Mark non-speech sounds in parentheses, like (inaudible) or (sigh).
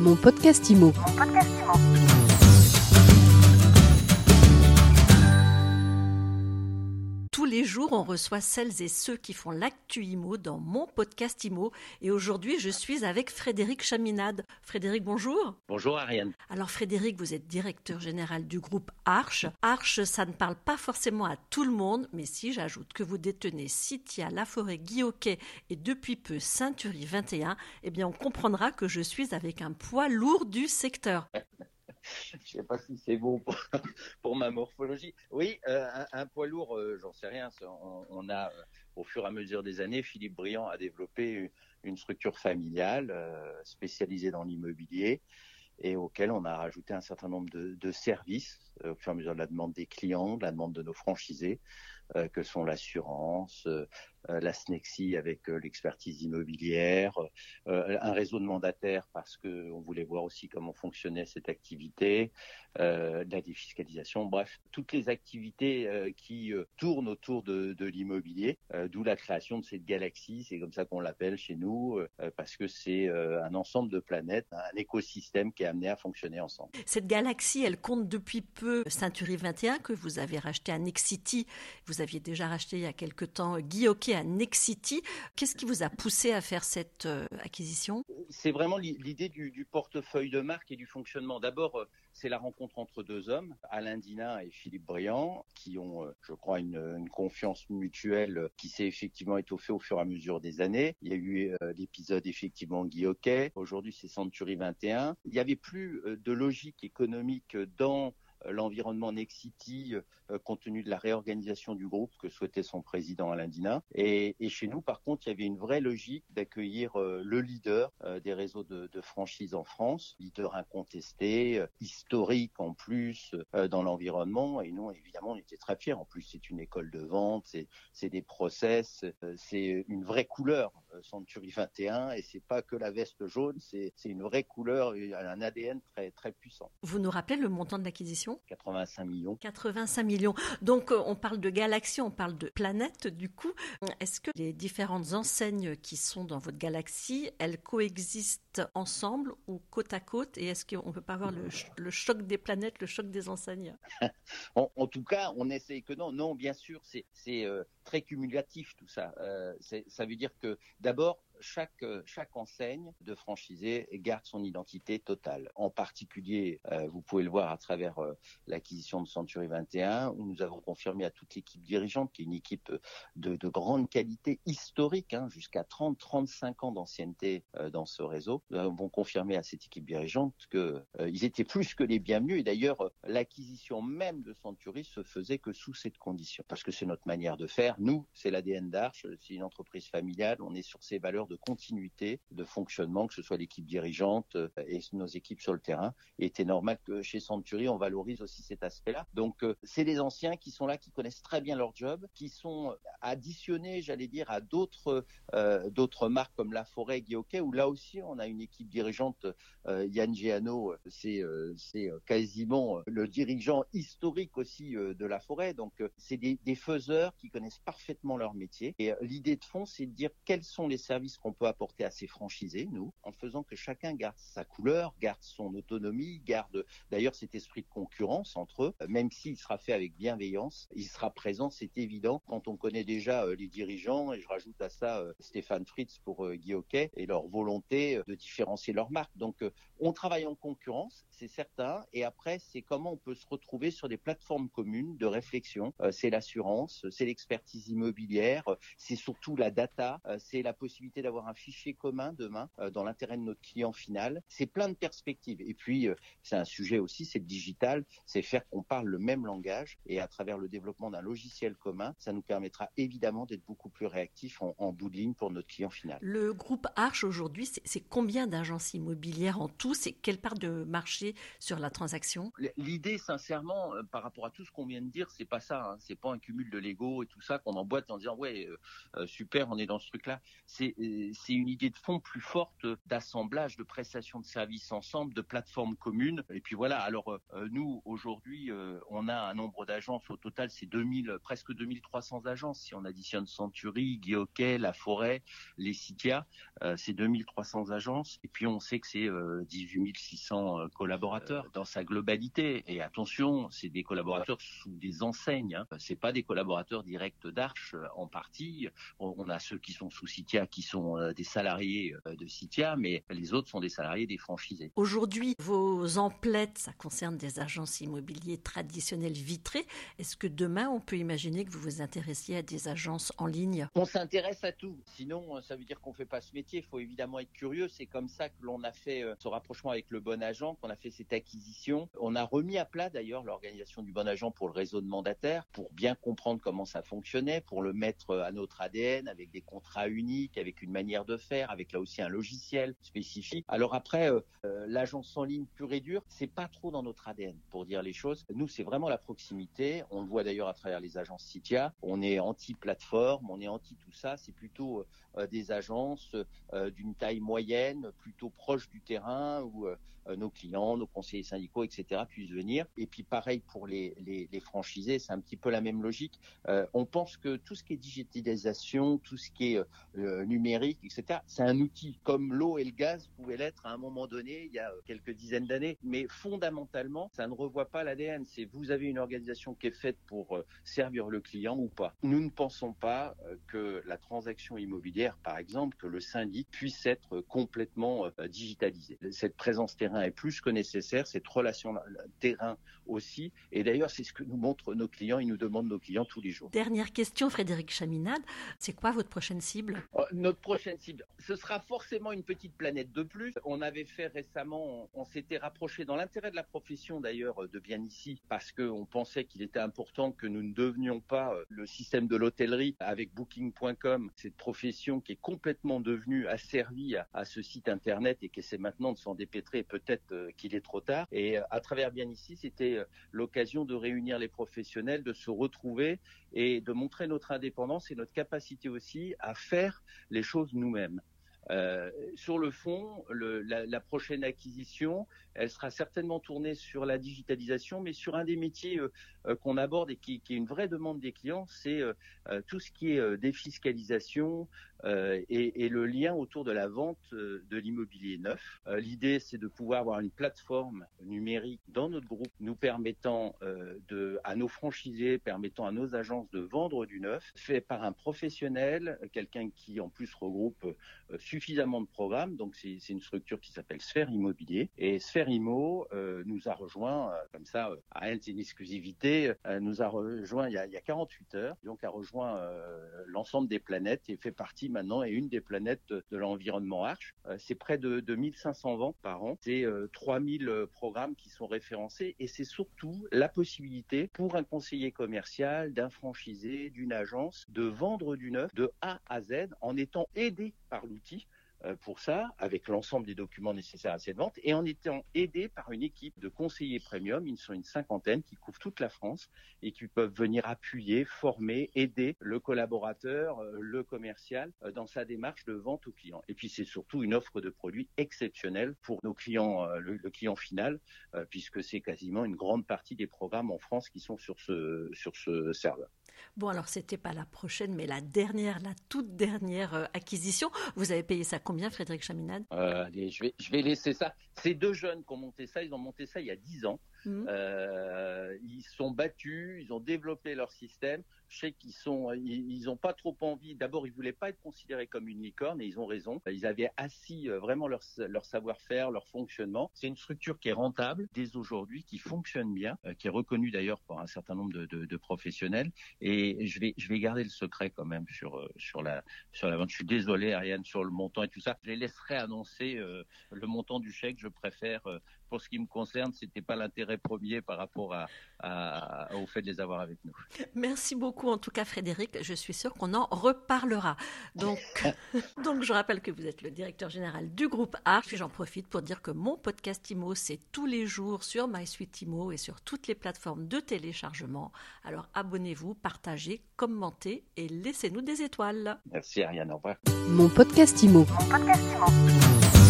Mon podcast IMO. Tous les jours, on reçoit celles et ceux qui font l'actu IMO dans mon podcast IMO. Et aujourd'hui, je suis avec Frédéric Chaminade. Frédéric, bonjour. Bonjour Ariane. Alors Frédéric, vous êtes directeur général du groupe Arche. Arche, ça ne parle pas forcément à tout le monde, mais si j'ajoute que vous détenez Citia, La Forêt, Guilloquet et depuis peu Ceinturie 21, eh bien on comprendra que je suis avec un poids lourd du secteur. Je sais pas si c'est bon pour, (laughs) ma morphologie. Oui, euh, un, poids lourd, euh, j'en sais rien. On, a, euh, au fur et à mesure des années, Philippe Briand a développé une, structure familiale spécialisée dans l'immobilier et auquel on a rajouté un certain nombre de services au fur et à mesure de la demande des clients, de la demande de nos franchisés, que sont l'assurance, euh, la SNEXI avec euh, l'expertise immobilière, euh, un réseau de mandataires parce qu'on voulait voir aussi comment fonctionnait cette activité, la défiscalisation, bref, toutes les activités qui tournent autour de, l'immobilier, d'où la création de cette galaxie, c'est comme ça qu'on l'appelle chez nous, parce que c'est un ensemble de planètes, un écosystème qui est amené à fonctionner ensemble. Cette galaxie, elle compte depuis peu Ceinturie 21 que vous avez racheté à Nexity. Vous aviez déjà racheté il y a quelque temps Guy à Nexity. Qu'est-ce qui vous a poussé à faire cette euh, acquisition? C'est vraiment l'idée du, portefeuille de marque et du fonctionnement. D'abord, euh, c'est la rencontre entre deux hommes, Alain Dina et Philippe Briand, qui ont, euh, je crois, une, confiance mutuelle qui s'est effectivement étoffée au fur et à mesure des années. Il y a eu l'épisode effectivement Guy. Aujourd'hui, c'est Century 21. Il n'y avait plus de logique économique dans l'environnement Nexity euh, compte tenu de la réorganisation du groupe que souhaitait son président Alain Dina. Et, chez nous, par contre, il y avait une vraie logique d'accueillir euh, le leader euh, des réseaux de, de franchise en France, leader incontesté, historique en plus dans l'environnement. Et nous, évidemment, on était très fiers. En plus, c'est une école de vente, c'est des process, c'est une vraie couleur Century 21 et c'est pas que la veste jaune, c'est une vraie couleur, un ADN très très puissant. Vous nous rappelez le montant de l'acquisition? 85 millions. 85 millions donc euh, on parle de galaxies, on parle de planètes du coup. Est-ce que les différentes enseignes qui sont dans votre galaxie, elles coexistent ensemble ou côte à côte? Et est-ce qu'on ne peut pas avoir le, choc des planètes, le choc des enseignes? (laughs) En, tout cas, on essaye que non. Non, bien sûr, c'est euh, très cumulatif tout ça. Euh, ça veut dire que d'abord, chaque, chaque enseigne de franchisé garde son identité totale. En particulier, euh, vous pouvez le voir à travers euh, l'acquisition de Century 21, où nous avons confirmé à toute l'équipe dirigeante, qui est une équipe de, de grande qualité historique, hein, jusqu'à 30-35 ans d'ancienneté euh, dans ce réseau. Nous avons confirmé à cette équipe dirigeante qu'ils étaient plus que les bienvenus. Et d'ailleurs, l'acquisition même de Century se faisait que sous cette condition, parce que c'est notre manière de faire. Nous, c'est l'ADN d'Arche, c'est une entreprise familiale, on est sur ces valeurs de continuité de fonctionnement, que ce soit l'équipe dirigeante euh, et nos équipes sur le terrain. Il était normal que chez Century, on valorise aussi cet aspect-là. Donc, euh, c'est les anciens qui sont là, qui connaissent très bien leur job, qui sont additionnés, j'allais dire, à d'autres euh, d'autres marques comme La Forêt, Guillauquet, où là aussi, on a une équipe dirigeante, Yann Giano, c'est c'est quasiment le dirigeant historique aussi de La Forêt. Donc, c'est des, des faiseurs qui connaissent parfaitement leur métier. Et l'idée de fond, c'est de dire quels sont les services qu'on peut apporter à ces franchisés, nous, en faisant que chacun garde sa couleur, garde son autonomie, garde d'ailleurs cet esprit de concurrence entre eux, même s'il sera fait avec bienveillance, il sera présent, c'est évident, quand on connaît déjà euh, les dirigeants, et je rajoute à ça euh, Stéphane Fritz pour euh, Guy Hockey, et leur volonté de différencier leur marque. Donc, on travaille en concurrence, c'est certain, et après, c'est comment on peut se retrouver sur des plateformes communes de réflexion. c'est l'assurance, c'est l'expertise immobilière, c'est surtout la data, c'est la possibilité d'avoir un fichier commun demain euh, dans l'intérêt de notre client final. C'est plein de perspectives. Et puis, euh, c'est un sujet aussi, c'est le digital, c'est faire qu'on parle le même langage. Et à travers le développement d'un logiciel commun, ça nous permettra évidemment d'être beaucoup plus réactifs en, bout de ligne pour notre client final. Le groupe Arch aujourd'hui, c'est combien d'agences immobilières en tout? C'est quelle part de marché sur la transaction? L'idée, sincèrement, euh, par rapport à tout ce qu'on vient de dire, c'est pas ça. Hein. C'est pas un cumul de Lego et tout ça qu'on emboîte en disant ouais, super, on est dans ce truc-là. C'est c'est une idée de fond plus forte d'assemblage, de prestation de services ensemble, de plateformes communes. Et puis voilà. Alors nous aujourd'hui, on a un nombre d'agences au total, c'est 2000, presque 2300 agences si on additionne Century, Guioquet, La Forêt, les Citia, c'est 2300 agences. Et puis on sait que c'est 18 600 collaborateurs dans sa globalité. Et attention, c'est des collaborateurs sous des enseignes. Hein. C'est pas des collaborateurs directs d'Arche en partie. On a ceux qui sont sous Citia, qui sont euh, des salariés euh, de Citia, mais les autres sont des salariés des franchisés. Aujourd'hui, vos emplettes, ça concerne des agences immobilières traditionnelles vitrées. Est-ce que demain, on peut imaginer que vous vous intéressiez à des agences en ligne? On s'intéresse à tout. Sinon, ça veut dire qu'on fait pas ce métier. Il faut évidemment être curieux. C'est comme ça que l'on a fait euh, ce rapprochement avec le bon agent, qu'on a fait cette acquisition. On a remis à plat d'ailleurs l'organisation du bon agent pour le réseau de mandataires, pour bien comprendre comment ça fonctionnait, pour le mettre à notre ADN avec des contrats uniques, avec une manière de faire, avec là aussi un logiciel spécifique. Alors après, euh, euh, l'agence en ligne pure et dure, c'est pas trop dans notre ADN pour dire les choses. Nous, c'est vraiment la proximité. On le voit d'ailleurs à travers les agences Citia. On est anti-plateforme, on est anti tout ça. C'est plutôt euh, des agences d'une taille moyenne, plutôt proche du terrain où nos clients, nos conseillers syndicaux, etc. puissent venir. Et puis pareil pour les, franchisés, c'est un petit peu la même logique. on pense que tout ce qui est digitalisation, tout ce qui est euh, numérique, etc. C'est un outil comme l'eau et le gaz pouvaient l'être à un moment donné, il y a quelques dizaines d'années. Mais fondamentalement, ça ne revoit pas l'ADN. C'est vous avez une organisation qui est faite pour euh, servir le client ou pas. Nous ne pensons pas euh, que la transaction immobilière, par exemple, que le syndic puisse être complètement digitalisé. Cette présence terrain est plus que nécessaire, cette relation terrain aussi. Et d'ailleurs, c'est ce que nous montrent nos clients. Ils nous demandent nos clients tous les jours. Dernière question, Frédéric Chaminade. C'est quoi votre prochaine cible? Oh, Notre prochaine cible, ce sera forcément une petite planète de plus. On avait fait récemment, on, s'était rapproché dans l'intérêt de la profession d'ailleurs de bien ici, parce qu'on pensait qu'il était important que nous ne devenions pas euh, le système de l'hôtellerie avec Booking.com, cette profession qui est complètement devenue asservie à, ce site internet et qui essaie maintenant de s'en dépêtrer. Peut-être euh, qu'il est trop tard. Et euh, à travers bien ici, c'était l'occasion de réunir les professionnels, de se retrouver et de montrer notre indépendance et notre capacité aussi à faire les choses nous-mêmes. Euh, sur le fond, la, prochaine acquisition, elle sera certainement tournée sur la digitalisation, mais sur un des métiers euh, euh, qu'on aborde et qui, est une vraie demande des clients, c'est tout ce qui est défiscalisation et, et, le lien autour de la vente de l'immobilier neuf. L'idée, c'est de pouvoir avoir une plateforme numérique dans notre groupe, nous permettant de, à nos franchisés, permettant à nos agences de vendre du neuf, fait par un professionnel, quelqu'un qui en plus regroupe suffisamment de programmes. Donc c'est une structure qui s'appelle Sphère Immobilier. Et Sphère Immo euh, nous a rejoint, euh, comme ça, euh, à elle c'est une exclusivité, nous a rejoint il y a, il y a 48 heures. Donc a rejoint l'ensemble des planètes et fait partie maintenant et une des planètes de, l'environnement Arche. c'est près de, de 1500 ventes par an. C'est 3000 programmes qui sont référencés et c'est surtout la possibilité pour un conseiller commercial, d'un franchisé, d'une agence de vendre du neuf de A à Z en étant aidé par l'outil pour ça, avec l'ensemble des documents nécessaires à cette vente, et en étant aidé par une équipe de conseillers premium, ils sont une cinquantaine qui couvrent toute la France et qui peuvent venir appuyer, former, aider le collaborateur, euh, le commercial euh, dans sa démarche de vente aux clients. Et puis c'est surtout une offre de produits exceptionnelle pour nos clients, le, le client final, puisque c'est quasiment une grande partie des programmes en France qui sont sur ce, sur ce serveur. Bon, alors c'était pas la prochaine, mais la dernière, la toute dernière euh, acquisition. Vous avez payé ça combien, Frédéric Chaminade? Euh, Allez, je vais, je vais laisser ça. Ces deux jeunes qui ont monté ça, ils ont monté ça il y a 10 ans. Mmh. Euh, ils sont battus, ils ont développé leur système. Je sais qu'ils sont, ils n'ont pas trop envie. D'abord, ils voulaient pas être considérés comme une licorne et ils ont raison. Ils avaient assis euh, vraiment leur, savoir-faire, leur fonctionnement. C'est une structure qui est rentable dès aujourd'hui, qui fonctionne bien, euh, qui est reconnue d'ailleurs par un certain nombre de, professionnels. Et je vais, je vais garder le secret quand même sur euh, sur la sur la vente. Je suis désolé, Ariane, sur le montant et tout ça. Je les laisserai annoncer euh, le montant du chèque. Je préfère pour ce qui me concerne, c'était pas l'intérêt premier par rapport à, au fait de les avoir avec nous. Merci beaucoup. Beaucoup en tout cas Frédéric, je suis sûre qu'on en reparlera. Donc, (laughs) donc je rappelle que vous êtes le directeur général du groupe Arch et j'en profite pour dire que mon podcast IMO c'est tous les jours sur MySuite IMO et sur toutes les plateformes de téléchargement. Alors abonnez-vous, partagez, commentez et laissez-nous des étoiles. Merci Ariane, au revoir. Mon podcast IMO. Mon podcast IMO.